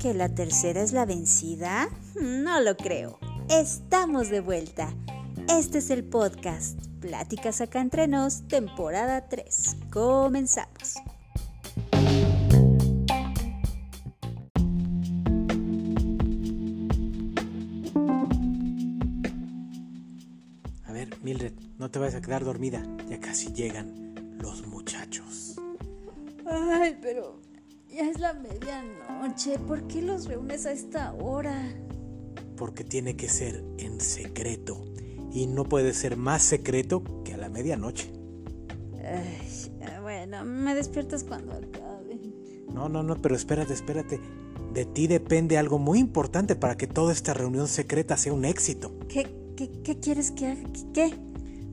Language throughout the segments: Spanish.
¿Que la tercera es la vencida? No lo creo. Estamos de vuelta. Este es el podcast Pláticas acá entre nos, temporada 3. Comenzamos. A ver, Mildred, no te vayas a quedar dormida. Ya casi llegan la medianoche. ¿Por qué los reúnes a esta hora? Porque tiene que ser en secreto. Y no puede ser más secreto que a la medianoche. Ay, bueno, me despiertas cuando acabe. No, no, no, pero espérate, espérate. De ti depende algo muy importante para que toda esta reunión secreta sea un éxito. ¿Qué, qué, qué quieres que haga? ¿Qué?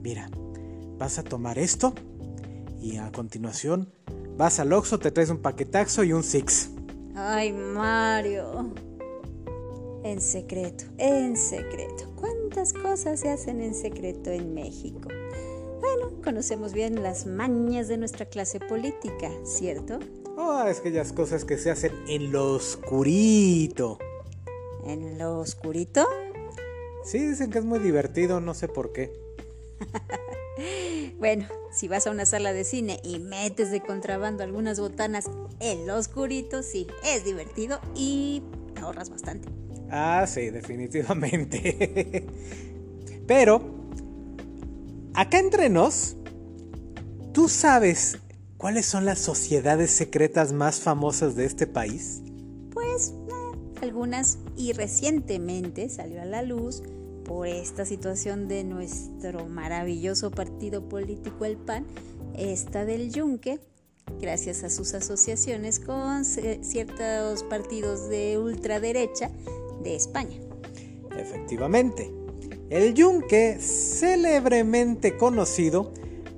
Mira, vas a tomar esto y a continuación vas al Oxxo, te traes un paquetaxo y un Six. Ay, Mario. En secreto, en secreto. ¿Cuántas cosas se hacen en secreto en México? Bueno, conocemos bien las mañas de nuestra clase política, ¿cierto? Oh, es aquellas cosas que se hacen en lo oscurito. ¿En lo oscurito? Sí, dicen que es muy divertido, no sé por qué. bueno, si vas a una sala de cine y metes de contrabando algunas botanas en lo oscurito, sí, es divertido y ahorras bastante. Ah, sí, definitivamente. Pero, acá entre nos, ¿tú sabes cuáles son las sociedades secretas más famosas de este país? Pues eh, algunas y recientemente salió a la luz por esta situación de nuestro maravilloso partido político el PAN, esta del Yunque, gracias a sus asociaciones con ciertos partidos de ultraderecha de España. Efectivamente, el Yunque, célebremente conocido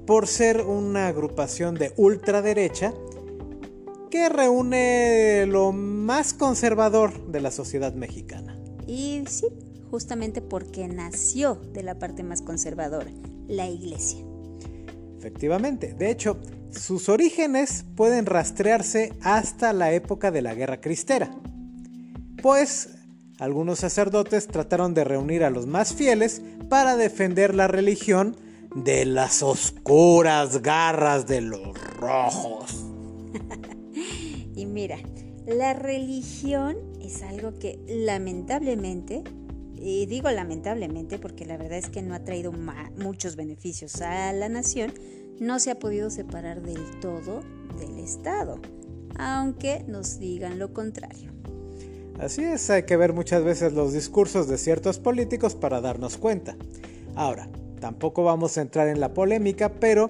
por ser una agrupación de ultraderecha que reúne lo más conservador de la sociedad mexicana. Y sí, justamente porque nació de la parte más conservadora, la iglesia. Efectivamente, de hecho, sus orígenes pueden rastrearse hasta la época de la Guerra Cristera, pues algunos sacerdotes trataron de reunir a los más fieles para defender la religión de las oscuras garras de los rojos. y mira, la religión es algo que lamentablemente, y digo lamentablemente porque la verdad es que no ha traído muchos beneficios a la nación, no se ha podido separar del todo del Estado, aunque nos digan lo contrario. Así es, hay que ver muchas veces los discursos de ciertos políticos para darnos cuenta. Ahora, tampoco vamos a entrar en la polémica, pero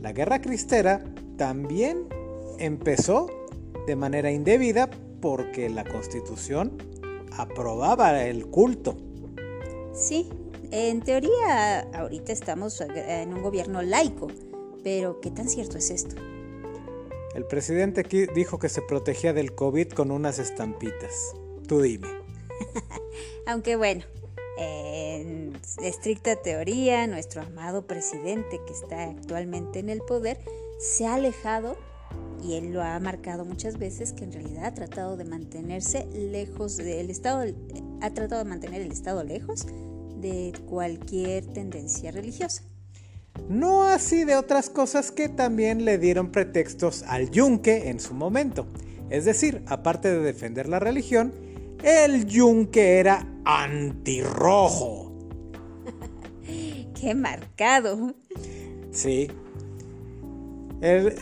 la guerra cristera también empezó de manera indebida porque la constitución aprobaba el culto. Sí, en teoría ahorita estamos en un gobierno laico, pero ¿qué tan cierto es esto? El presidente aquí dijo que se protegía del COVID con unas estampitas. Tú dime. Aunque bueno, en estricta teoría, nuestro amado presidente que está actualmente en el poder se ha alejado y él lo ha marcado muchas veces que en realidad ha tratado de mantenerse lejos del Estado, ha tratado de mantener el Estado lejos de cualquier tendencia religiosa. No así de otras cosas que también le dieron pretextos al yunque en su momento. Es decir, aparte de defender la religión, el yunque era antirrojo. ¡Qué marcado! Sí. El,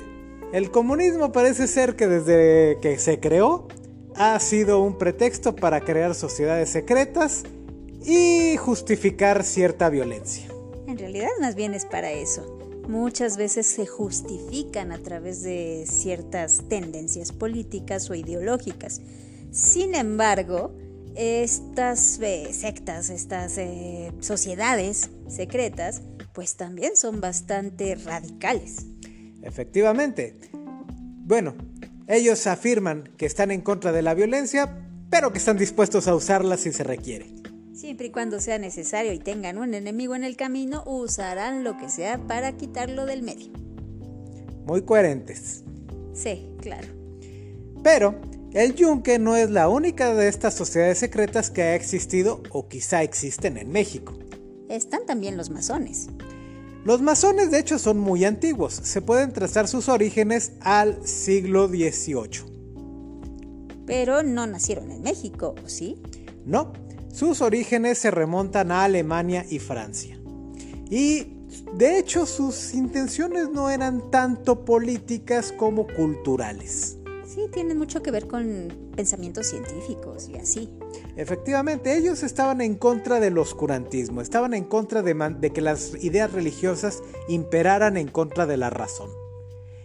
el comunismo parece ser que desde que se creó ha sido un pretexto para crear sociedades secretas y justificar cierta violencia. En realidad más bien es para eso. Muchas veces se justifican a través de ciertas tendencias políticas o ideológicas sin embargo, estas eh, sectas, estas eh, sociedades secretas, pues también son bastante radicales. Efectivamente. Bueno, ellos afirman que están en contra de la violencia, pero que están dispuestos a usarla si se requiere. Siempre y cuando sea necesario y tengan un enemigo en el camino, usarán lo que sea para quitarlo del medio. Muy coherentes. Sí, claro. Pero el yunque no es la única de estas sociedades secretas que ha existido o quizá existen en México. Están también los masones. Los masones de hecho son muy antiguos, se pueden trazar sus orígenes al siglo XVIII. Pero no nacieron en México, ¿o sí? No, sus orígenes se remontan a Alemania y Francia. Y de hecho sus intenciones no eran tanto políticas como culturales. Sí, tienen mucho que ver con pensamientos científicos y así. Efectivamente, ellos estaban en contra del oscurantismo, estaban en contra de, de, que las ideas religiosas imperaran en contra de la razón.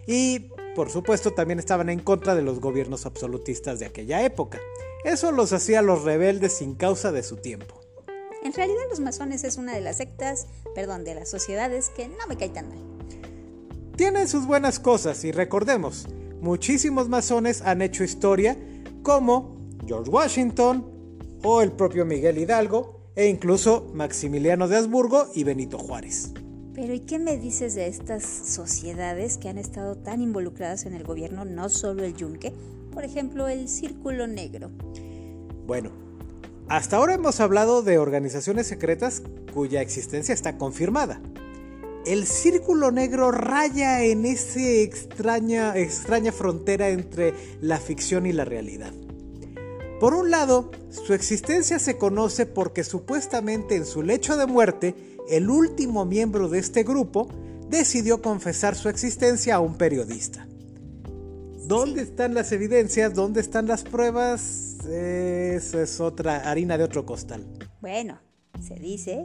Y, por supuesto, también estaban en contra de los gobiernos absolutistas de aquella época. Eso los hacía los rebeldes sin causa de su tiempo. En realidad los masones es una de las sectas, perdón, de las sociedades que no me cae tan mal. Tienen sus buenas cosas y recordemos, muchísimos masones han hecho historia como George Washington o el propio Miguel Hidalgo e incluso Maximiliano de Habsburgo y Benito Juárez. Pero ¿y qué me dices de estas sociedades que han estado tan involucradas en el gobierno, no solo el yunque, por ejemplo el Círculo Negro? Bueno, hasta ahora hemos hablado de organizaciones secretas cuya existencia está confirmada. El círculo negro raya en esa extraña, extraña frontera entre la ficción y la realidad. Por un lado, su existencia se conoce porque supuestamente en su lecho de muerte, el último miembro de este grupo decidió confesar su existencia a un periodista. ¿Dónde están las evidencias? ¿Dónde están las pruebas? Eso es otra harina de otro costal. Bueno, se dice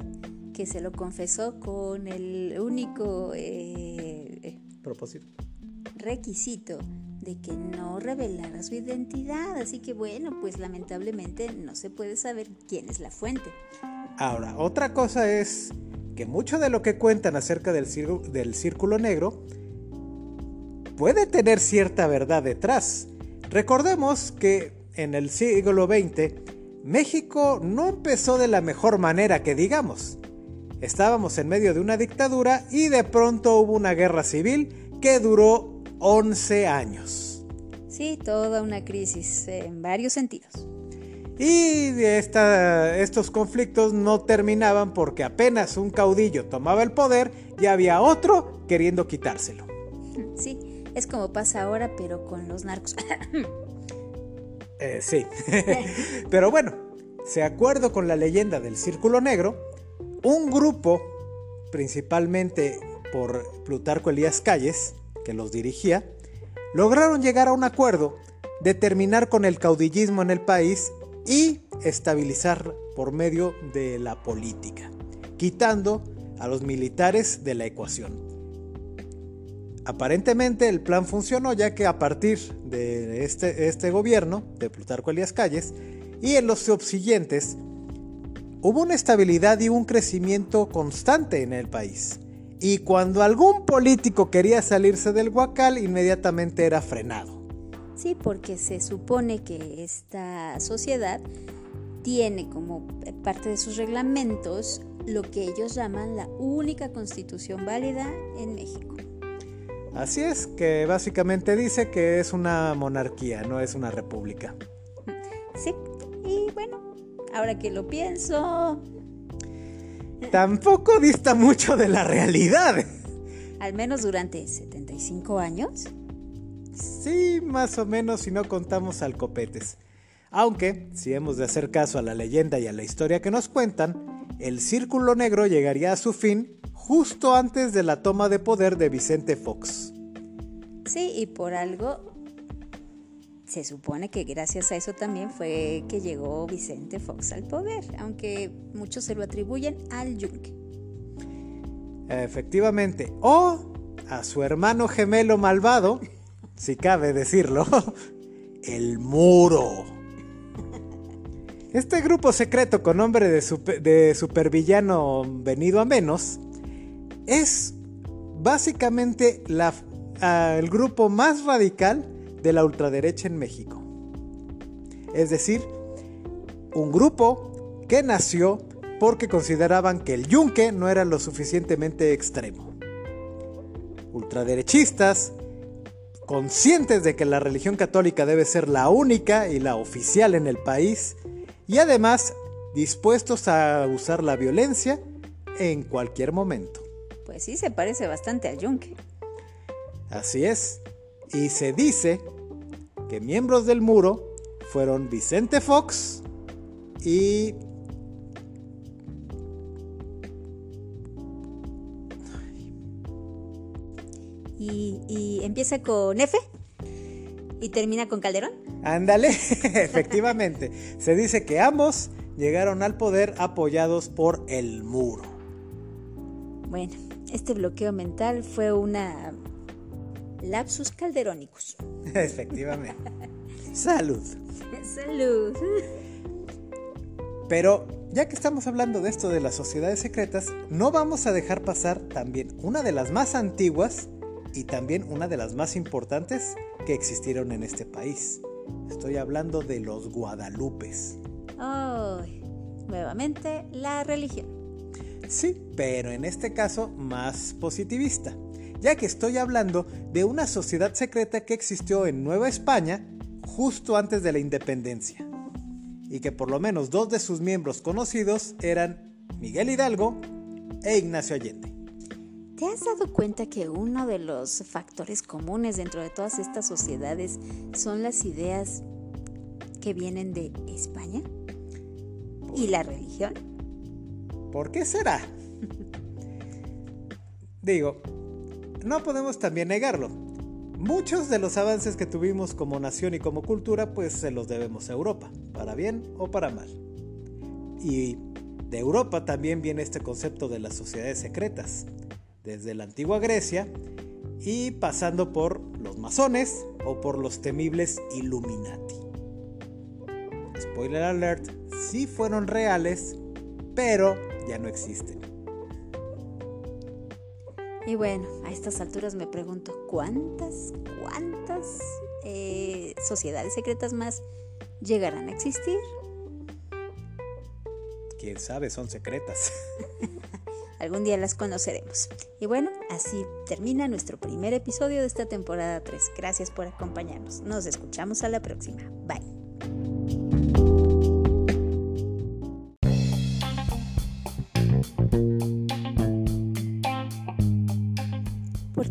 que se lo confesó con el único eh, propósito requisito de que no revelara su identidad. Así que bueno, pues lamentablemente no se puede saber quién es la fuente. Ahora, otra cosa es que mucho de lo que cuentan acerca del, del círculo negro puede tener cierta verdad detrás. Recordemos que en el siglo XX México no empezó de la mejor manera que digamos. Estábamos en medio de una dictadura y de pronto hubo una guerra civil que duró 11 años. Sí, toda una crisis en varios sentidos. Y esta, estos conflictos no terminaban porque apenas un caudillo tomaba el poder y había otro queriendo quitárselo. Sí, es como pasa ahora, pero con los narcos. eh, sí. pero bueno, de acuerdo con la leyenda del Círculo Negro, un grupo, principalmente por Plutarco Elías Calles, que los dirigía, lograron llegar a un acuerdo de terminar con el caudillismo en el país y estabilizar por medio de la política, quitando a los militares de la ecuación. Aparentemente el plan funcionó ya que a partir de este, este gobierno de Plutarco Elías Calles y en los subsiguientes hubo una estabilidad y un crecimiento constante en el país. Y cuando algún político quería salirse del huacal, inmediatamente era frenado. Sí, porque se supone que esta sociedad tiene como parte de sus reglamentos lo que ellos llaman la única constitución válida en México. Así es, que básicamente dice que es una monarquía, no es una república. Sí, y bueno, ahora que lo pienso... Tampoco dista mucho de la realidad. Al menos durante 75 años. Sí, más o menos si no contamos al copetes. Aunque, si hemos de hacer caso a la leyenda y a la historia que nos cuentan, el círculo negro llegaría a su fin justo antes de la toma de poder de Vicente Fox. Sí, y por algo se supone que gracias a eso también fue que llegó Vicente Fox al poder, aunque muchos se lo atribuyen al yunque. Efectivamente, o a su hermano gemelo malvado, si cabe decirlo, el muro. Este grupo secreto con nombre de, de supervillano venido a menos es básicamente el grupo más radical de la ultraderecha en México. Es decir, un grupo que nació porque consideraban que el yunque no era lo suficientemente extremo. Ultraderechistas, conscientes de que la religión católica debe ser la única y la oficial en el país, y además dispuestos a usar la violencia en cualquier momento. Pues sí, se parece bastante al yunque. Así es, y se dice que miembros del muro fueron Vicente Fox y y, empieza con F y termina con Calderón. Ándale, efectivamente. Se dice que ambos llegaron al poder apoyados por el muro. Bueno, este bloqueo mental fue una lapsus calderónicos. Efectivamente. Salud. Salud. Pero ya que estamos hablando de esto de las sociedades secretas, no vamos a dejar pasar también una de las más antiguas y también una de las más importantes que existieron en este país. Estoy hablando de los guadalupes. Oh, nuevamente la religión. Sí, pero en este caso más positivista, ya que estoy hablando de una sociedad secreta que existió en Nueva España justo antes de la independencia, y que por lo menos dos de sus miembros conocidos eran Miguel Hidalgo e Ignacio Allende. ¿Te has dado cuenta que uno de los factores comunes dentro de todas estas sociedades son las ideas que vienen de España? ¿Y la religión? ¿Por qué será? Digo, no podemos también negarlo. Muchos de los avances que tuvimos como nación y como cultura, pues se los debemos a Europa, para bien o para mal. Y de Europa también viene este concepto de las sociedades secretas, desde la antigua Grecia y pasando por los masones o por los temibles Illuminati. Spoiler alert, sí fueron reales, pero ya no existen. Y bueno, a estas alturas me pregunto, ¿cuántas, cuántas eh, sociedades secretas más llegarán a existir? Quién sabe, son secretas. Algún día las conoceremos. Y bueno, así termina nuestro primer episodio de esta temporada 3. Gracias por acompañarnos. Nos escuchamos a la próxima. Bye.